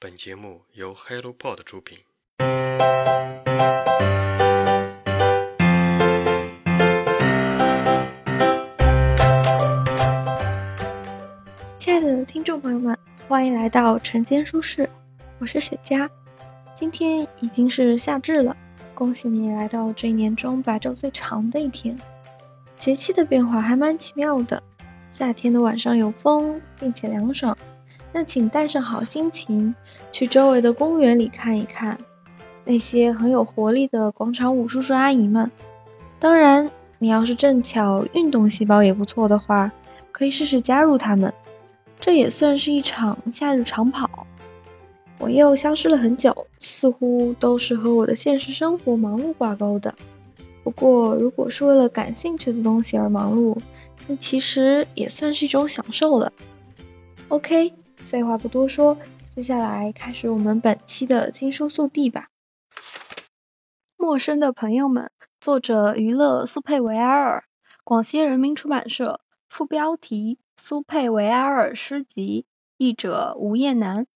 本节目由 HelloPod 出品。亲爱的听众朋友们，欢迎来到晨间书室，我是雪佳。今天已经是夏至了，恭喜你来到这一年中白昼最长的一天。节气的变化还蛮奇妙的，夏天的晚上有风，并且凉爽。那请带上好心情，去周围的公园里看一看那些很有活力的广场舞叔叔阿姨们。当然，你要是正巧运动细胞也不错的话，可以试试加入他们。这也算是一场夏日长跑。我又消失了很久，似乎都是和我的现实生活忙碌挂钩的。不过，如果是为了感兴趣的东西而忙碌，那其实也算是一种享受了。OK。废话不多说，接下来开始我们本期的新书速递吧。陌生的朋友们，作者娱乐苏佩维埃尔，广西人民出版社。副标题：苏佩维埃尔诗集，译者吴艳楠。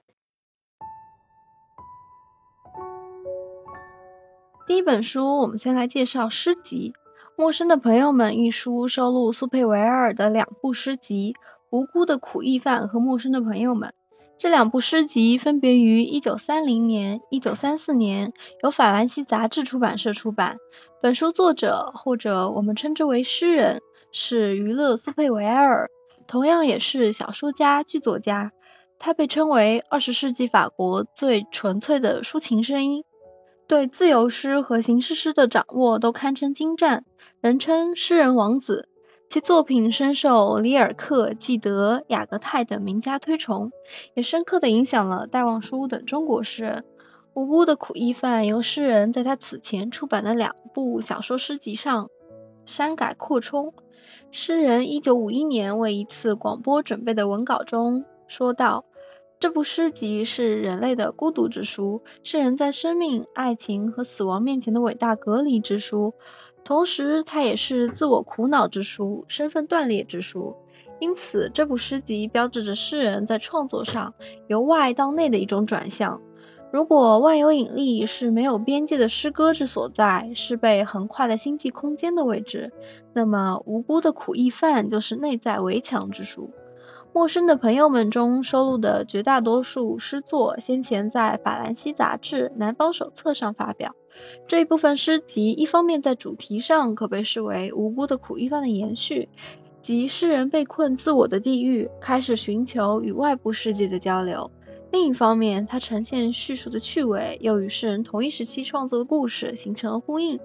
第一本书，我们先来介绍诗集。《陌生的朋友们》一书收录苏佩维埃尔的两部诗集。无辜的苦役犯和陌生的朋友们，这两部诗集分别于1930年、1934年由法兰西杂志出版社出版。本书作者，或者我们称之为诗人，是娱乐苏佩维埃尔，同样也是小说家、剧作家。他被称为20世纪法国最纯粹的抒情声音，对自由诗和形式诗的掌握都堪称精湛，人称“诗人王子”。其作品深受里尔克、纪德、雅各泰等名家推崇，也深刻地影响了戴望舒等中国诗人。无辜的苦役犯由诗人在他此前出版的两部小说诗集上删改扩充。诗人1951年为一次广播准备的文稿中说道：“这部诗集是人类的孤独之书，是人在生命、爱情和死亡面前的伟大隔离之书。”同时，它也是自我苦恼之书、身份断裂之书。因此，这部诗集标志着诗人在创作上由外到内的一种转向。如果万有引力是没有边界的诗歌之所在，是被横跨在星际空间的位置，那么无辜的苦役犯就是内在围墙之书。陌生的朋友们中收录的绝大多数诗作，先前在法兰西杂志《南方手册》上发表。这一部分诗集，一方面在主题上可被视为无辜的苦役犯的延续，即诗人被困自我的地狱，开始寻求与外部世界的交流；另一方面，它呈现叙述的趣味，又与诗人同一时期创作的故事形成了呼应。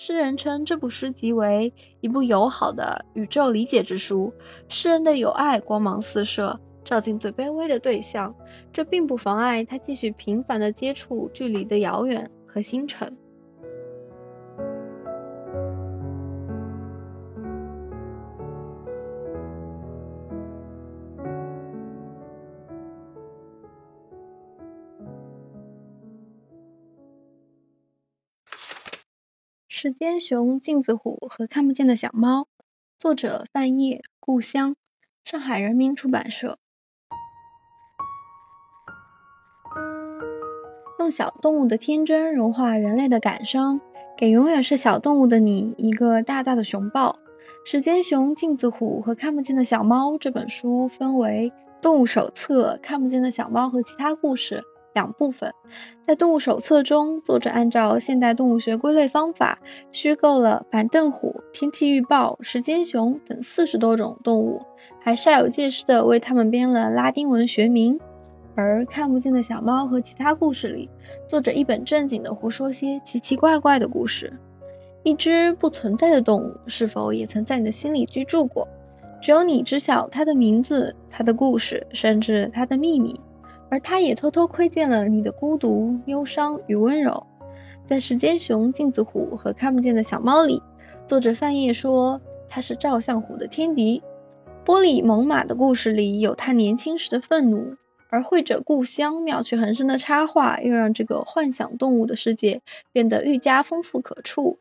诗人称这部诗集为一部友好的宇宙理解之书，诗人的友爱光芒四射，照进最卑微的对象。这并不妨碍他继续频繁地接触距离的遥远和星辰。时间熊、镜子虎和看不见的小猫，作者范晔，故乡，上海人民出版社。用小动物的天真融化人类的感伤，给永远是小动物的你一个大大的熊抱。时间熊、镜子虎和看不见的小猫这本书分为《动物手册》、《看不见的小猫》和其他故事。两部分，在动物手册中，作者按照现代动物学归类方法，虚构了板凳虎、天气预报、时间熊等四十多种动物，还煞有介事地为它们编了拉丁文学名。而看不见的小猫和其他故事里，作者一本正经地胡说些奇奇怪怪的故事。一只不存在的动物，是否也曾在你的心里居住过？只有你知晓它的名字、它的故事，甚至它的秘密。而他也偷偷窥见了你的孤独、忧伤与温柔。在时间熊、镜子虎和看不见的小猫里，作者范晔说他是照相虎的天敌。玻璃猛犸的故事里有他年轻时的愤怒，而绘者故乡妙趣横生的插画又让这个幻想动物的世界变得愈加丰富可触。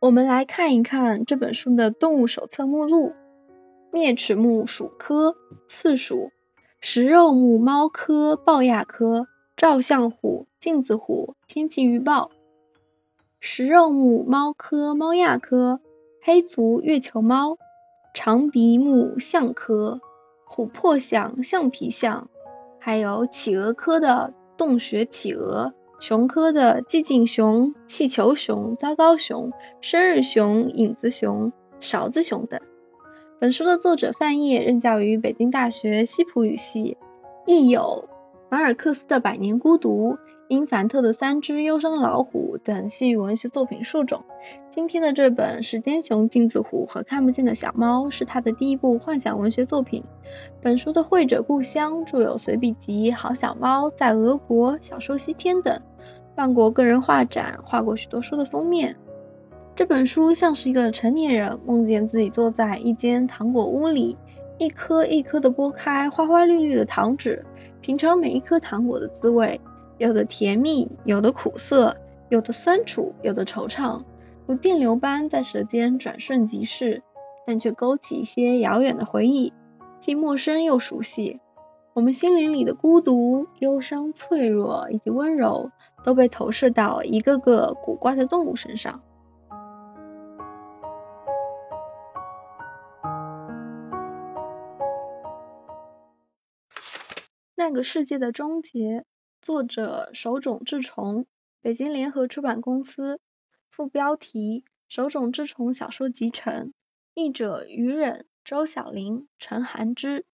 我们来看一看这本书的动物手册目录：啮齿目属科，刺鼠。食肉目猫科豹亚科照相虎、镜子虎、天气预报。食肉目猫科猫亚科黑足月球猫，长鼻目象科琥珀象、橡皮象，还有企鹅科的洞穴企鹅。熊科的寂静熊、气球熊、糟糕熊、生日熊、影子熊、勺子熊等。本书的作者范晔任教于北京大学西普语系，亦有马尔克斯的《百年孤独》、因凡特的《三只忧伤老虎》等西语文学作品数种。今天的这本《时间熊、镜子虎和看不见的小猫》是他的第一部幻想文学作品。本书的绘者故乡著有随笔集《好小猫》、在俄国小说《西天》等。办过个人画展，画过许多书的封面。这本书像是一个成年人梦见自己坐在一间糖果屋里，一颗一颗的剥开花花绿绿的糖纸，品尝每一颗糖果的滋味，有的甜蜜，有的苦涩，有的酸楚，有的惆怅，如电流般在舌尖转瞬即逝，但却勾起一些遥远的回忆，既陌生又熟悉。我们心灵里的孤独、忧伤、脆弱以及温柔。都被投射到一个个古怪的动物身上。那个世界的终结，作者手冢治虫，北京联合出版公司。副标题：手冢治虫小说集成。译者：于忍、周晓玲、陈寒之。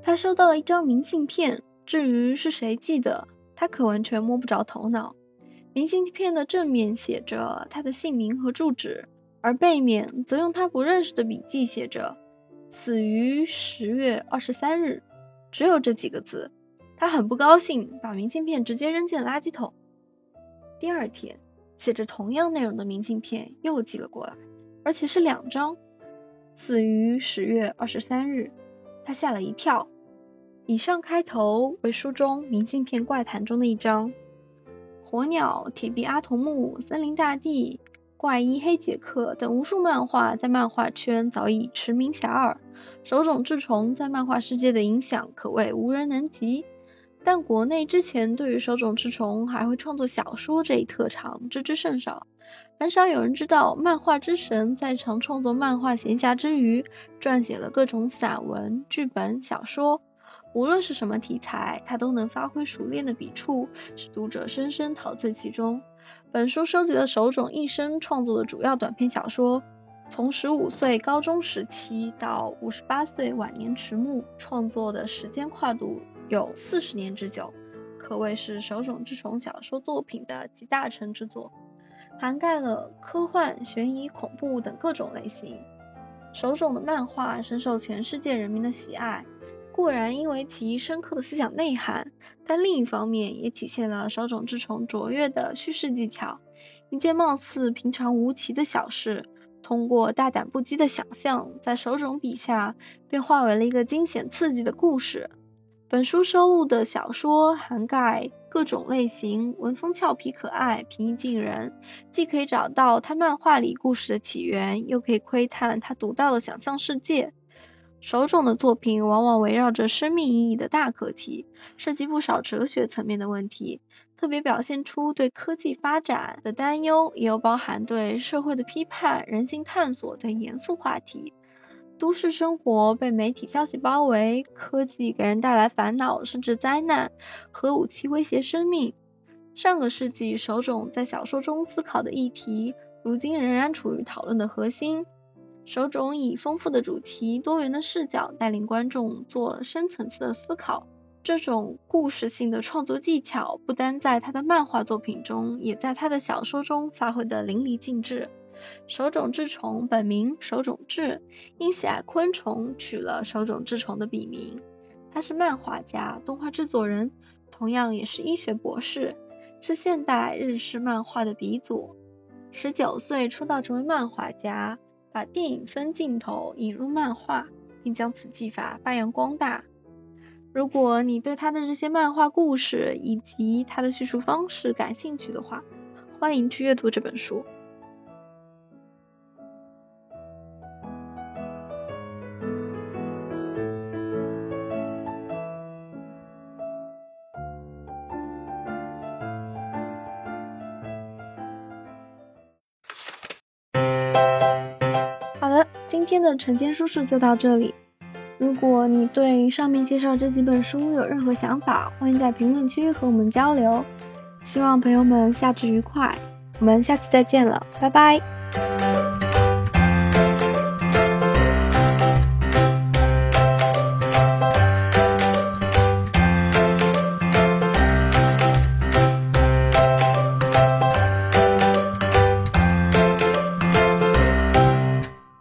他收到了一张明信片，至于是谁寄的，他可完全摸不着头脑。明信片的正面写着他的姓名和住址，而背面则用他不认识的笔迹写着“死于十月二十三日”，只有这几个字。他很不高兴，把明信片直接扔进垃圾桶。第二天，写着同样内容的明信片又寄了过来，而且是两张，“死于十月二十三日”。他吓了一跳。以上开头为书中明信片怪谈中的一章。火鸟、铁臂阿童木、森林大地、怪医黑杰克等无数漫画在漫画圈早已驰名遐迩，手冢治虫在漫画世界的影响可谓无人能及。但国内之前对于手冢治虫还会创作小说这一特长知之甚少，很少有人知道漫画之神在常创作漫画闲暇之余，撰写了各种散文、剧本、小说。无论是什么题材，他都能发挥熟练的笔触，使读者深深陶醉其中。本书收集了手冢一生创作的主要短篇小说，从十五岁高中时期到五十八岁晚年迟暮，创作的时间跨度有四十年之久，可谓是手冢治虫小说作品的集大成之作，涵盖了科幻、悬疑、恐怖等各种类型。手冢的漫画深受全世界人民的喜爱。固然因为其深刻的思想内涵，但另一方面也体现了手冢治虫卓越的叙事技巧。一件貌似平常无奇的小事，通过大胆不羁的想象，在手冢笔下便化为了一个惊险刺激的故事。本书收录的小说涵盖各种类型，文风俏皮可爱，平易近人，既可以找到他漫画里故事的起源，又可以窥探他独到的想象世界。手冢的作品往往围绕着生命意义的大课题，涉及不少哲学层面的问题，特别表现出对科技发展的担忧，也有包含对社会的批判、人性探索等严肃话题。都市生活被媒体消息包围，科技给人带来烦恼甚至灾难，核武器威胁生命。上个世纪，手冢在小说中思考的议题，如今仍然处于讨论的核心。手冢以丰富的主题、多元的视角带领观众做深层次的思考。这种故事性的创作技巧，不单在他的漫画作品中，也在他的小说中发挥得淋漓尽致。手冢治虫本名手冢治，因喜爱昆虫，取了手冢治虫的笔名。他是漫画家、动画制作人，同样也是医学博士，是现代日式漫画的鼻祖。十九岁出道成为漫画家。把电影分镜头引入漫画，并将此技法发扬光大。如果你对他的这些漫画故事以及他的叙述方式感兴趣的话，欢迎去阅读这本书。今天的晨间书事就到这里。如果你对上面介绍这几本书有任何想法，欢迎在评论区和我们交流。希望朋友们夏至愉快，我们下次再见了，拜拜。